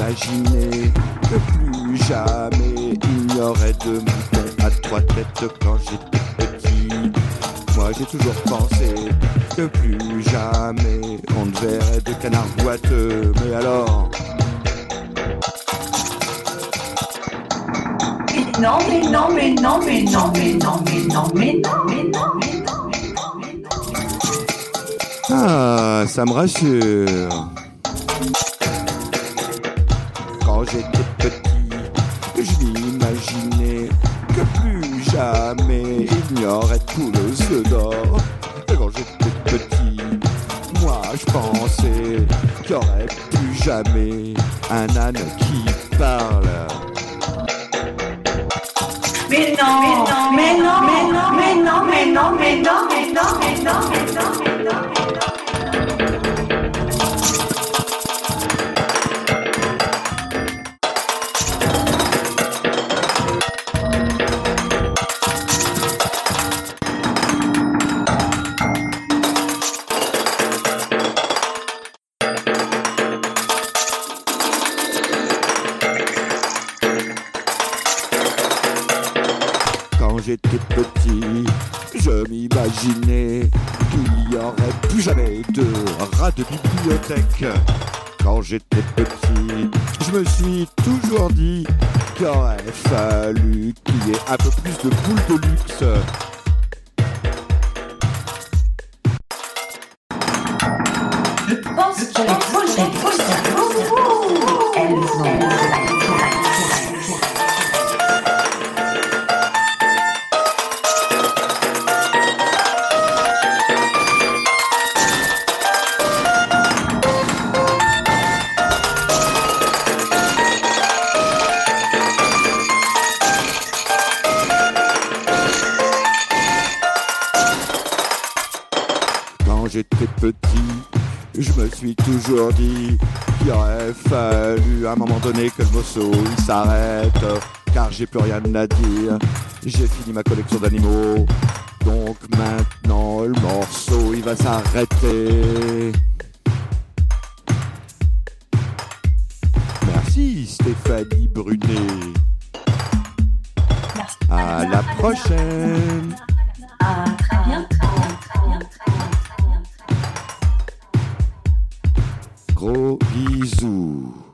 imaginé que plus jamais il n'y aurait de moutons à trois têtes quand j'étais petit. Moi j'ai toujours pensé que plus jamais on ne verrait de canards boiteux. Mais alors non, mais non, mais non, mais non, mais non, mais non, mais non, mais non, mais non, mais non, mais non. Ah, ça me rassure. Quand j'étais petit, je m'imaginais que plus jamais il n'y aurait tout le œufs d'or. Quand j'étais petit, moi je pensais qu'il n'y aurait plus jamais un âne qui parle. Mais non, mais non, mais non, mais non, mais non, mais non, mais non, mais non, mais non, mais non. J'étais petit, je m'imaginais qu'il n'y aurait plus jamais de rat de bibliothèque. Quand j'étais petit, je me suis toujours dit qu'il aurait fallu qu'il y ait un peu plus de boules de luxe. J'étais petit, je me suis toujours dit qu'il aurait fallu à un moment donné que le morceau il s'arrête, car j'ai plus rien à dire. J'ai fini ma collection d'animaux, donc maintenant le morceau il va s'arrêter. Merci Stéphanie Brunet. À la prochaine. sorriso.